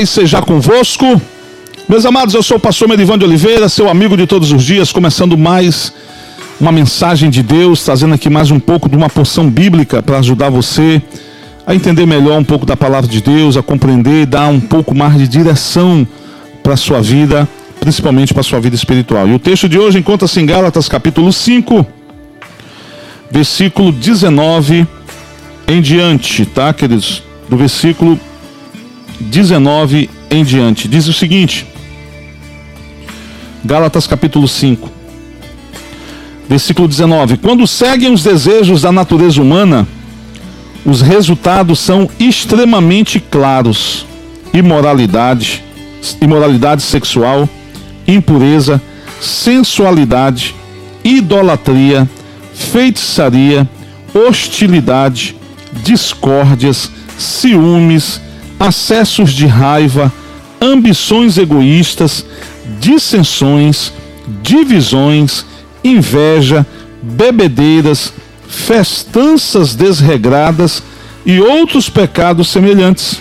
paz seja convosco. Meus amados, eu sou o pastor Merivan de Oliveira, seu amigo de todos os dias, começando mais uma mensagem de Deus, trazendo aqui mais um pouco de uma porção bíblica para ajudar você a entender melhor um pouco da palavra de Deus, a compreender, dar um pouco mais de direção para a sua vida, principalmente para a sua vida espiritual. E o texto de hoje encontra-se em Gálatas capítulo 5, versículo 19 em diante, tá, queridos? Do versículo 19 em diante. Diz o seguinte: Gálatas capítulo 5, versículo 19: Quando seguem os desejos da natureza humana, os resultados são extremamente claros: imoralidade, imoralidade sexual, impureza, sensualidade, idolatria, feitiçaria, hostilidade, discórdias, ciúmes, acessos de raiva, ambições egoístas, dissensões, divisões, inveja, bebedeiras, festanças desregradas e outros pecados semelhantes.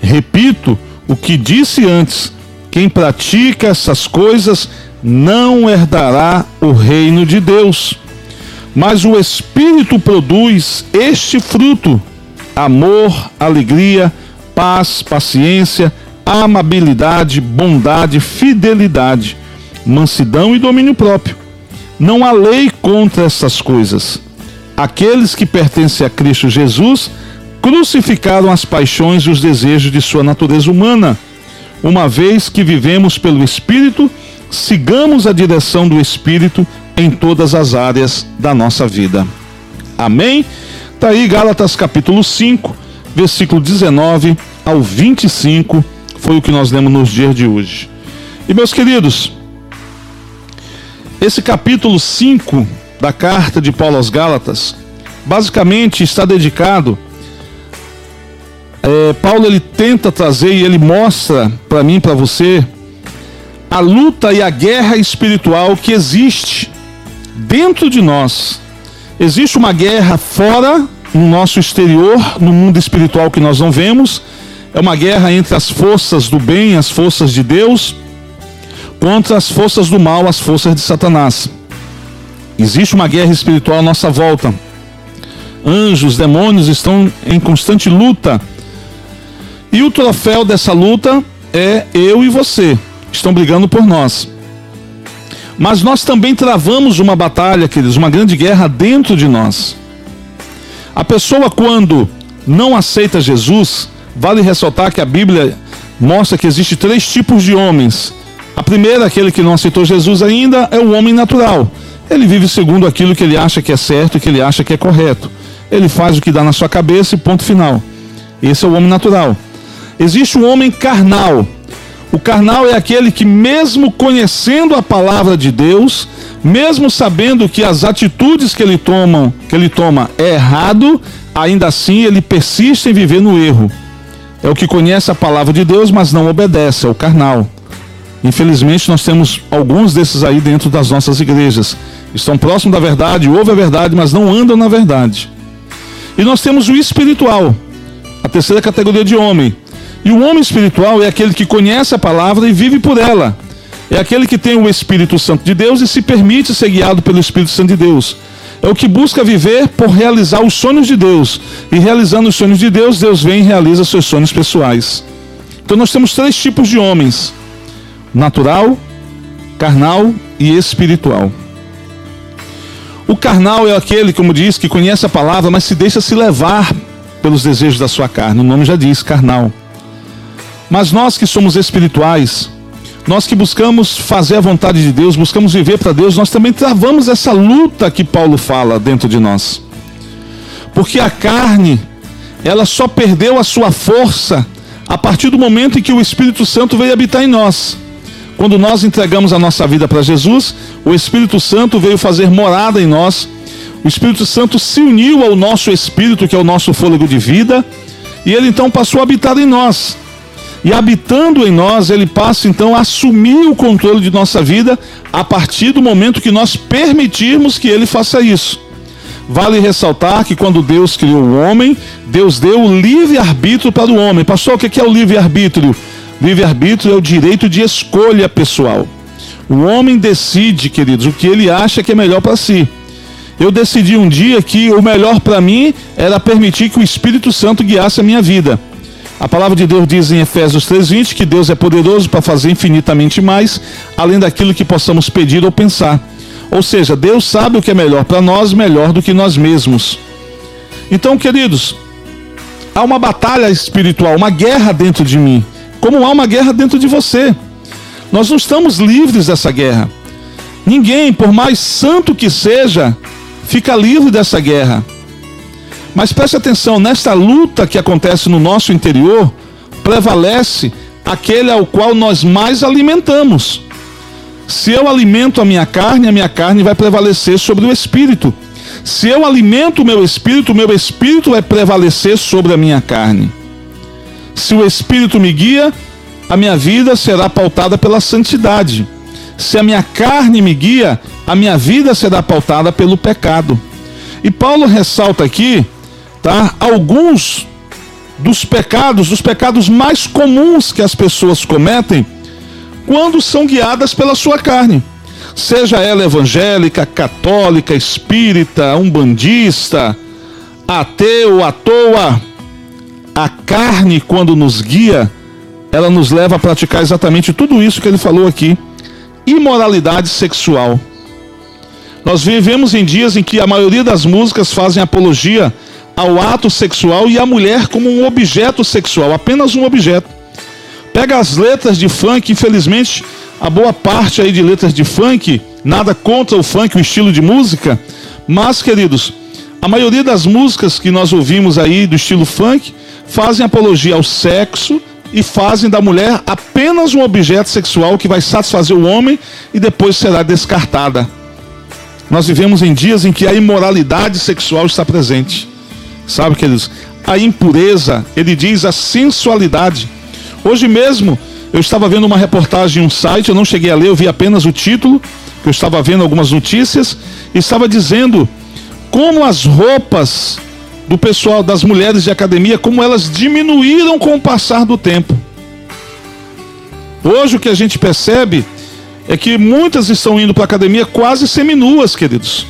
Repito o que disse antes: quem pratica essas coisas não herdará o reino de Deus. Mas o Espírito produz este fruto: amor, alegria, paz, paciência, amabilidade, bondade, fidelidade, mansidão e domínio próprio. Não há lei contra essas coisas. Aqueles que pertencem a Cristo Jesus crucificaram as paixões e os desejos de sua natureza humana. Uma vez que vivemos pelo Espírito, sigamos a direção do Espírito em todas as áreas da nossa vida. Amém? Está aí Gálatas capítulo 5 versículo 19 ao 25, foi o que nós lemos nos dias de hoje. E meus queridos, esse capítulo 5 da carta de Paulo aos Gálatas, basicamente está dedicado. É, Paulo ele tenta trazer e ele mostra para mim, para você, a luta e a guerra espiritual que existe dentro de nós. Existe uma guerra fora no nosso exterior, no mundo espiritual que nós não vemos. É uma guerra entre as forças do bem, as forças de Deus, contra as forças do mal, as forças de Satanás. Existe uma guerra espiritual à nossa volta. Anjos, demônios estão em constante luta. E o troféu dessa luta é eu e você. Estão brigando por nós. Mas nós também travamos uma batalha, queridos, uma grande guerra dentro de nós. A pessoa, quando não aceita Jesus, vale ressaltar que a Bíblia mostra que existe três tipos de homens. A primeira, aquele que não aceitou Jesus ainda, é o homem natural. Ele vive segundo aquilo que ele acha que é certo e que ele acha que é correto. Ele faz o que dá na sua cabeça e ponto final. Esse é o homem natural. Existe o homem carnal. O carnal é aquele que, mesmo conhecendo a palavra de Deus, mesmo sabendo que as atitudes que ele toma, que ele toma é errado, ainda assim ele persiste em viver no erro. É o que conhece a palavra de Deus, mas não obedece, é o carnal. Infelizmente, nós temos alguns desses aí dentro das nossas igrejas. Estão próximos da verdade, ouvem a verdade, mas não andam na verdade. E nós temos o espiritual, a terceira categoria de homem. E o homem espiritual é aquele que conhece a palavra e vive por ela é aquele que tem o Espírito Santo de Deus e se permite ser guiado pelo Espírito Santo de Deus. É o que busca viver por realizar os sonhos de Deus. E realizando os sonhos de Deus, Deus vem e realiza seus sonhos pessoais. Então nós temos três tipos de homens: natural, carnal e espiritual. O carnal é aquele, como diz, que conhece a palavra, mas se deixa se levar pelos desejos da sua carne. O nome já diz, carnal. Mas nós que somos espirituais, nós que buscamos fazer a vontade de Deus, buscamos viver para Deus, nós também travamos essa luta que Paulo fala dentro de nós. Porque a carne, ela só perdeu a sua força a partir do momento em que o Espírito Santo veio habitar em nós. Quando nós entregamos a nossa vida para Jesus, o Espírito Santo veio fazer morada em nós. O Espírito Santo se uniu ao nosso espírito, que é o nosso fôlego de vida, e ele então passou a habitar em nós. E habitando em nós, ele passa então a assumir o controle de nossa vida a partir do momento que nós permitirmos que ele faça isso. Vale ressaltar que quando Deus criou o homem, Deus deu o livre-arbítrio para o homem. Pastor, o que é o livre-arbítrio? Livre-arbítrio é o direito de escolha pessoal. O homem decide, queridos, o que ele acha que é melhor para si. Eu decidi um dia que o melhor para mim era permitir que o Espírito Santo guiasse a minha vida. A palavra de Deus diz em Efésios 3:20 que Deus é poderoso para fazer infinitamente mais, além daquilo que possamos pedir ou pensar. Ou seja, Deus sabe o que é melhor para nós, melhor do que nós mesmos. Então, queridos, há uma batalha espiritual, uma guerra dentro de mim, como há uma guerra dentro de você. Nós não estamos livres dessa guerra. Ninguém, por mais santo que seja, fica livre dessa guerra. Mas preste atenção, nesta luta que acontece no nosso interior, prevalece aquele ao qual nós mais alimentamos. Se eu alimento a minha carne, a minha carne vai prevalecer sobre o espírito. Se eu alimento o meu espírito, o meu espírito vai prevalecer sobre a minha carne. Se o espírito me guia, a minha vida será pautada pela santidade. Se a minha carne me guia, a minha vida será pautada pelo pecado. E Paulo ressalta aqui, tá, alguns dos pecados, dos pecados mais comuns que as pessoas cometem quando são guiadas pela sua carne. Seja ela evangélica, católica, espírita, umbandista, ateu, à toa, a carne, quando nos guia, ela nos leva a praticar exatamente tudo isso que ele falou aqui: imoralidade sexual. Nós vivemos em dias em que a maioria das músicas fazem apologia ao ato sexual e a mulher como um objeto sexual, apenas um objeto. Pega as letras de funk, infelizmente, a boa parte aí de letras de funk, nada contra o funk, o estilo de música, mas, queridos, a maioria das músicas que nós ouvimos aí do estilo funk fazem apologia ao sexo e fazem da mulher apenas um objeto sexual que vai satisfazer o homem e depois será descartada. Nós vivemos em dias em que a imoralidade sexual está presente. Sabe, queridos? A impureza, ele diz a sensualidade. Hoje mesmo eu estava vendo uma reportagem em um site, eu não cheguei a ler, eu vi apenas o título, que eu estava vendo algumas notícias, e estava dizendo como as roupas do pessoal, das mulheres de academia, como elas diminuíram com o passar do tempo. Hoje o que a gente percebe é que muitas estão indo para a academia quase seminuas, queridos.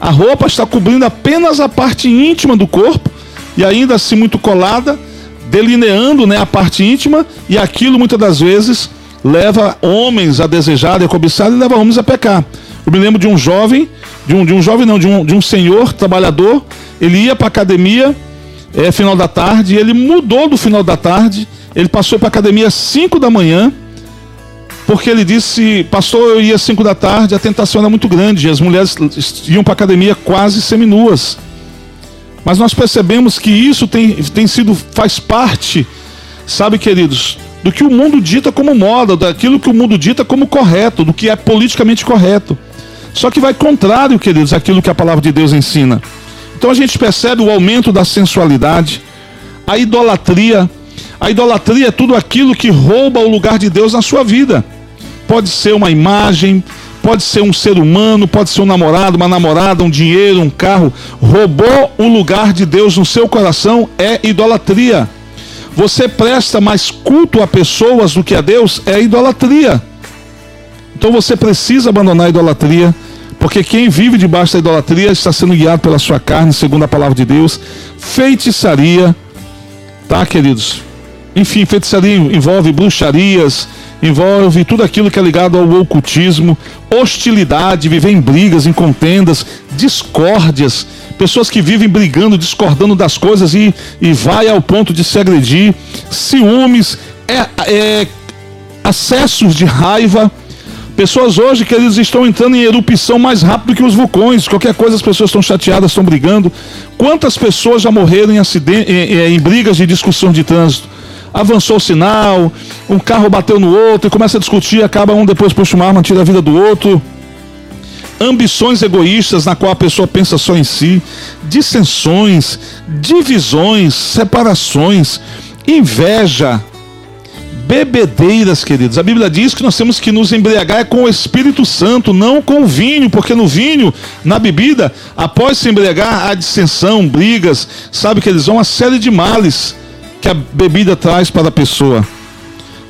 A roupa está cobrindo apenas a parte íntima do corpo e ainda assim muito colada delineando né, a parte íntima, e aquilo muitas das vezes leva homens a desejar, a cobiçar e leva homens a pecar. Eu me lembro de um jovem, de um, de um jovem não, de um, de um senhor trabalhador, ele ia para a academia é, final da tarde, e ele mudou do final da tarde, ele passou para a academia às 5 da manhã, porque ele disse, pastor, eu ia às 5 da tarde, a tentação era muito grande, as mulheres iam para a academia quase seminuas. Mas nós percebemos que isso tem, tem sido, faz parte, sabe, queridos, do que o mundo dita como moda, daquilo que o mundo dita como correto, do que é politicamente correto. Só que vai contrário, queridos, àquilo que a palavra de Deus ensina. Então a gente percebe o aumento da sensualidade, a idolatria. A idolatria é tudo aquilo que rouba o lugar de Deus na sua vida. Pode ser uma imagem, pode ser um ser humano, pode ser um namorado, uma namorada, um dinheiro, um carro, roubou o lugar de Deus no seu coração, é idolatria. Você presta mais culto a pessoas do que a Deus, é idolatria. Então você precisa abandonar a idolatria, porque quem vive debaixo da idolatria está sendo guiado pela sua carne, segundo a palavra de Deus. Feitiçaria, tá, queridos? Enfim, feitiçaria envolve bruxarias, envolve tudo aquilo que é ligado ao ocultismo, hostilidade, viver em brigas, em contendas, discórdias, pessoas que vivem brigando, discordando das coisas e, e vai ao ponto de se agredir, ciúmes, é, é, acessos de raiva. Pessoas hoje que eles estão entrando em erupção mais rápido que os vulcões. Qualquer coisa as pessoas estão chateadas, estão brigando. Quantas pessoas já morreram em, acidente, em, em brigas de discussão de trânsito? Avançou o sinal, um carro bateu no outro e começa a discutir, acaba um depois puxa uma arma, tira a vida do outro. Ambições egoístas na qual a pessoa pensa só em si, dissensões, divisões, separações, inveja, bebedeiras, queridos. A Bíblia diz que nós temos que nos embriagar com o Espírito Santo, não com o vinho, porque no vinho, na bebida, após se embriagar, há dissensão, brigas, sabe que eles vão uma série de males que a bebida traz para a pessoa.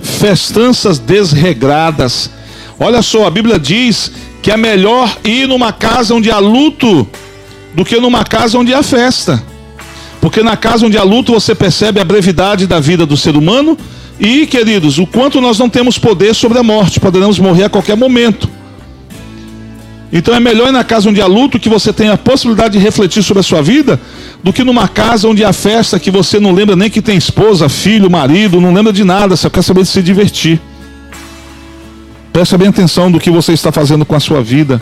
festanças desregradas. Olha só, a Bíblia diz que é melhor ir numa casa onde há luto do que numa casa onde há festa. Porque na casa onde há luto você percebe a brevidade da vida do ser humano e, queridos, o quanto nós não temos poder sobre a morte, poderemos morrer a qualquer momento. Então é melhor ir na casa onde há luto que você tenha a possibilidade de refletir sobre a sua vida do que numa casa onde há festa que você não lembra nem que tem esposa, filho, marido, não lembra de nada, só quer saber de se divertir. Preste bem atenção do que você está fazendo com a sua vida.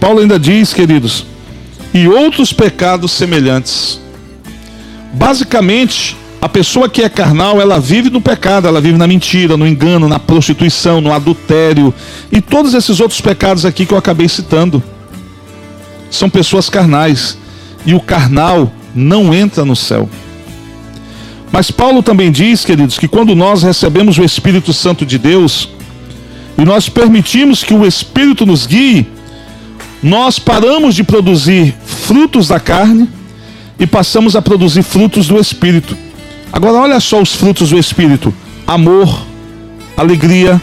Paulo ainda diz, queridos, e outros pecados semelhantes. Basicamente, a pessoa que é carnal, ela vive no pecado, ela vive na mentira, no engano, na prostituição, no adultério e todos esses outros pecados aqui que eu acabei citando. São pessoas carnais e o carnal não entra no céu. Mas Paulo também diz, queridos, que quando nós recebemos o Espírito Santo de Deus e nós permitimos que o Espírito nos guie, nós paramos de produzir frutos da carne e passamos a produzir frutos do Espírito. Agora, olha só os frutos do Espírito: amor, alegria,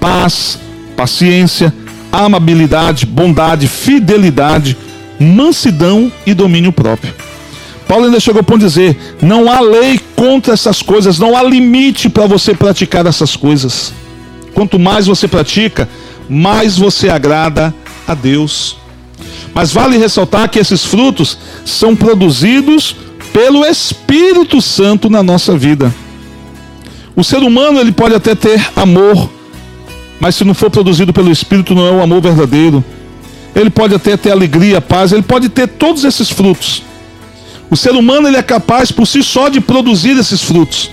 paz, paciência, amabilidade, bondade, fidelidade, mansidão e domínio próprio. Paulo ainda chegou a ponto de dizer: não há lei contra essas coisas, não há limite para você praticar essas coisas. Quanto mais você pratica, mais você agrada a Deus. Mas vale ressaltar que esses frutos são produzidos pelo Espírito Santo na nossa vida. O ser humano ele pode até ter amor, mas se não for produzido pelo Espírito, não é o amor verdadeiro. Ele pode até ter alegria, paz, ele pode ter todos esses frutos. O ser humano ele é capaz por si só de produzir esses frutos.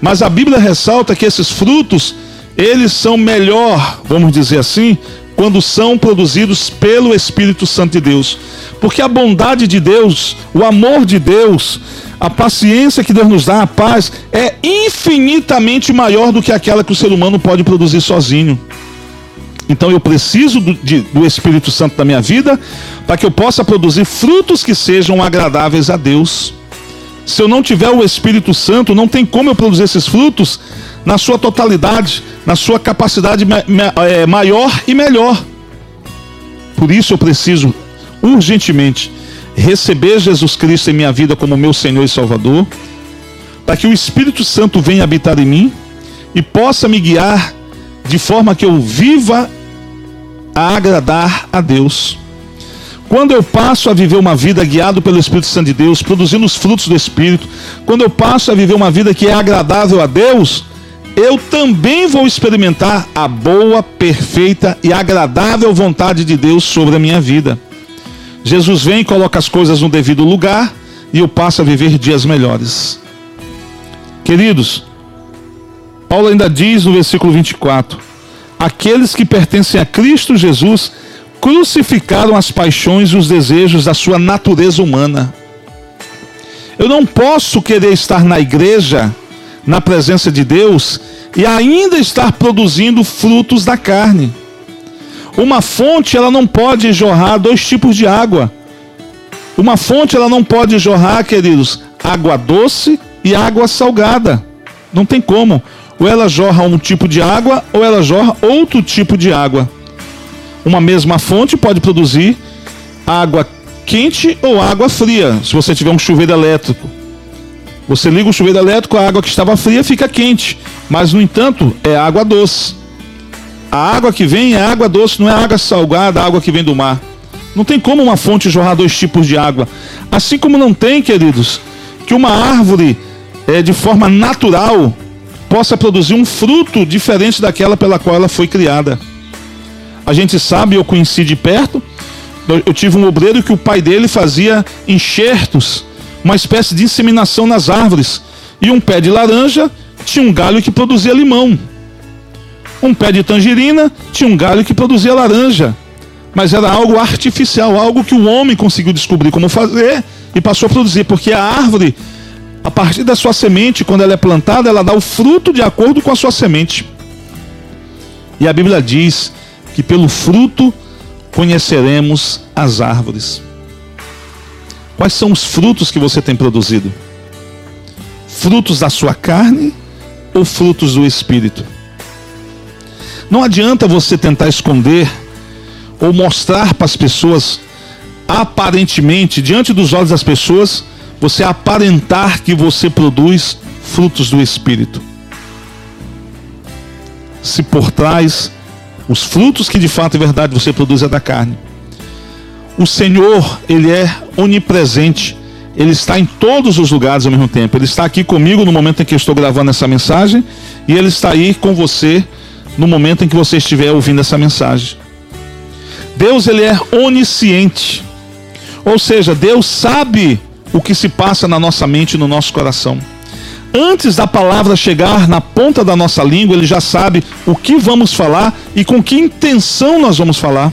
Mas a Bíblia ressalta que esses frutos, eles são melhor, vamos dizer assim, quando são produzidos pelo Espírito Santo de Deus. Porque a bondade de Deus, o amor de Deus, a paciência que Deus nos dá, a paz, é infinitamente maior do que aquela que o ser humano pode produzir sozinho. Então eu preciso do, de, do Espírito Santo na minha vida para que eu possa produzir frutos que sejam agradáveis a Deus. Se eu não tiver o Espírito Santo, não tem como eu produzir esses frutos na sua totalidade, na sua capacidade é, maior e melhor. Por isso eu preciso urgentemente receber Jesus Cristo em minha vida como meu Senhor e Salvador, para que o Espírito Santo venha habitar em mim e possa me guiar de forma que eu viva a agradar a Deus. Quando eu passo a viver uma vida guiado pelo Espírito Santo de Deus, produzindo os frutos do Espírito, quando eu passo a viver uma vida que é agradável a Deus, eu também vou experimentar a boa, perfeita e agradável vontade de Deus sobre a minha vida. Jesus vem e coloca as coisas no devido lugar e eu passo a viver dias melhores. Queridos, Paulo ainda diz no versículo 24: Aqueles que pertencem a Cristo Jesus crucificaram as paixões e os desejos da sua natureza humana. Eu não posso querer estar na igreja, na presença de Deus, e ainda estar produzindo frutos da carne. Uma fonte ela não pode jorrar dois tipos de água. Uma fonte ela não pode jorrar, queridos, água doce e água salgada. Não tem como. Ou ela jorra um tipo de água ou ela jorra outro tipo de água. Uma mesma fonte pode produzir água quente ou água fria, se você tiver um chuveiro elétrico. Você liga o chuveiro elétrico, a água que estava fria fica quente, mas no entanto é água doce. A água que vem é água doce, não é água salgada, a água que vem do mar. Não tem como uma fonte jorrar dois tipos de água. Assim como não tem, queridos, que uma árvore é, de forma natural possa produzir um fruto diferente daquela pela qual ela foi criada. A gente sabe, eu conheci de perto, eu tive um obreiro que o pai dele fazia enxertos, uma espécie de inseminação nas árvores. E um pé de laranja tinha um galho que produzia limão. Um pé de tangerina tinha um galho que produzia laranja. Mas era algo artificial, algo que o homem conseguiu descobrir como fazer e passou a produzir, porque a árvore, a partir da sua semente, quando ela é plantada, ela dá o fruto de acordo com a sua semente. E a Bíblia diz que pelo fruto conheceremos as árvores. Quais são os frutos que você tem produzido? Frutos da sua carne ou frutos do Espírito. Não adianta você tentar esconder ou mostrar para as pessoas, aparentemente, diante dos olhos das pessoas, você aparentar que você produz frutos do Espírito. Se por trás, os frutos que de fato e verdade você produz é da carne. O Senhor, Ele é onipresente. Ele está em todos os lugares ao mesmo tempo. Ele está aqui comigo no momento em que eu estou gravando essa mensagem. E Ele está aí com você no momento em que você estiver ouvindo essa mensagem. Deus, Ele é onisciente. Ou seja, Deus sabe o que se passa na nossa mente e no nosso coração. Antes da palavra chegar na ponta da nossa língua, Ele já sabe o que vamos falar e com que intenção nós vamos falar.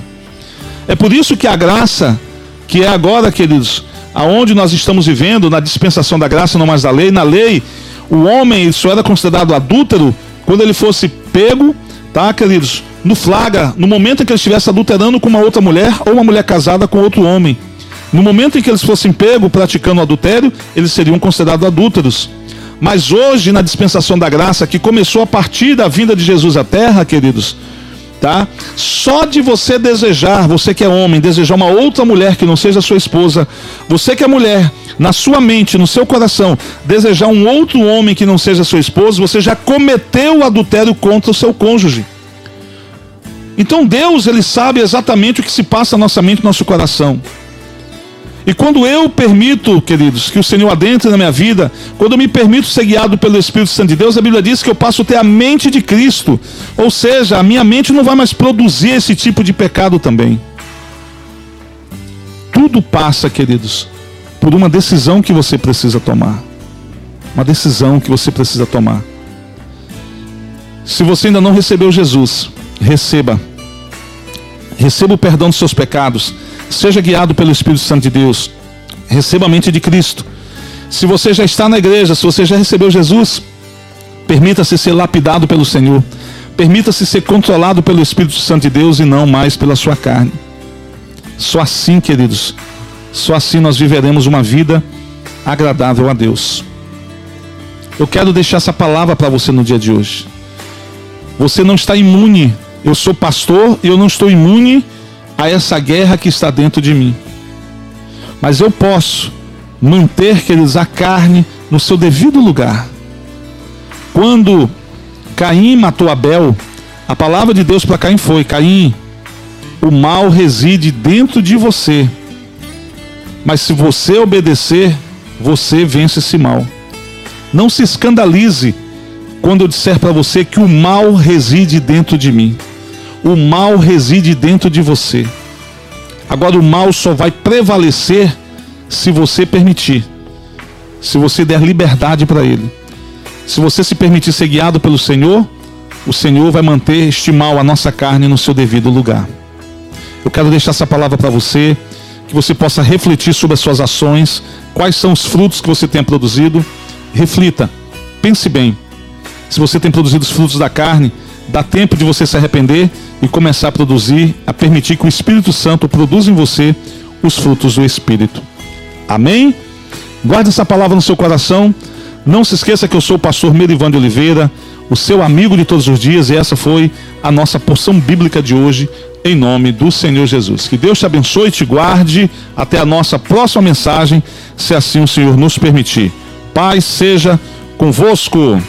É por isso que a graça, que é agora, queridos, aonde nós estamos vivendo, na dispensação da graça, não mais da lei, na lei, o homem só era considerado adúltero quando ele fosse pego, tá, queridos, no flagra, no momento em que ele estivesse adulterando com uma outra mulher ou uma mulher casada com outro homem. No momento em que eles fossem pego praticando adultério, eles seriam considerados adúlteros. Mas hoje, na dispensação da graça, que começou a partir da vinda de Jesus à terra, queridos, tá? Só de você desejar, você que é homem, desejar uma outra mulher que não seja sua esposa, você que é mulher, na sua mente, no seu coração, desejar um outro homem que não seja sua esposa, você já cometeu o adultério contra o seu cônjuge. Então Deus, ele sabe exatamente o que se passa na nossa mente, no nosso coração. E quando eu permito, queridos, que o Senhor adentre na minha vida, quando eu me permito ser guiado pelo Espírito Santo de Deus, a Bíblia diz que eu passo a ter a mente de Cristo. Ou seja, a minha mente não vai mais produzir esse tipo de pecado também. Tudo passa, queridos, por uma decisão que você precisa tomar. Uma decisão que você precisa tomar. Se você ainda não recebeu Jesus, receba. Receba o perdão dos seus pecados Seja guiado pelo Espírito Santo de Deus. Receba a mente de Cristo. Se você já está na igreja, se você já recebeu Jesus, permita-se ser lapidado pelo Senhor. Permita-se ser controlado pelo Espírito Santo de Deus e não mais pela sua carne. Só assim, queridos, só assim nós viveremos uma vida agradável a Deus. Eu quero deixar essa palavra para você no dia de hoje. Você não está imune. Eu sou pastor e eu não estou imune a essa guerra que está dentro de mim. Mas eu posso manter, queridos, a carne no seu devido lugar. Quando Caim matou Abel, a palavra de Deus para Caim foi: Caim, o mal reside dentro de você. Mas se você obedecer, você vence esse mal. Não se escandalize quando eu disser para você que o mal reside dentro de mim o mal reside dentro de você. Agora, o mal só vai prevalecer se você permitir, se você der liberdade para ele. Se você se permitir ser guiado pelo Senhor, o Senhor vai manter este mal, a nossa carne, no seu devido lugar. Eu quero deixar essa palavra para você, que você possa refletir sobre as suas ações, quais são os frutos que você tem produzido. Reflita, pense bem. Se você tem produzido os frutos da carne, dá tempo de você se arrepender e começar a produzir, a permitir que o Espírito Santo produza em você os frutos do Espírito. Amém? Guarde essa palavra no seu coração. Não se esqueça que eu sou o pastor Merivan de Oliveira, o seu amigo de todos os dias, e essa foi a nossa porção bíblica de hoje, em nome do Senhor Jesus. Que Deus te abençoe e te guarde até a nossa próxima mensagem, se assim o Senhor nos permitir. Paz seja convosco.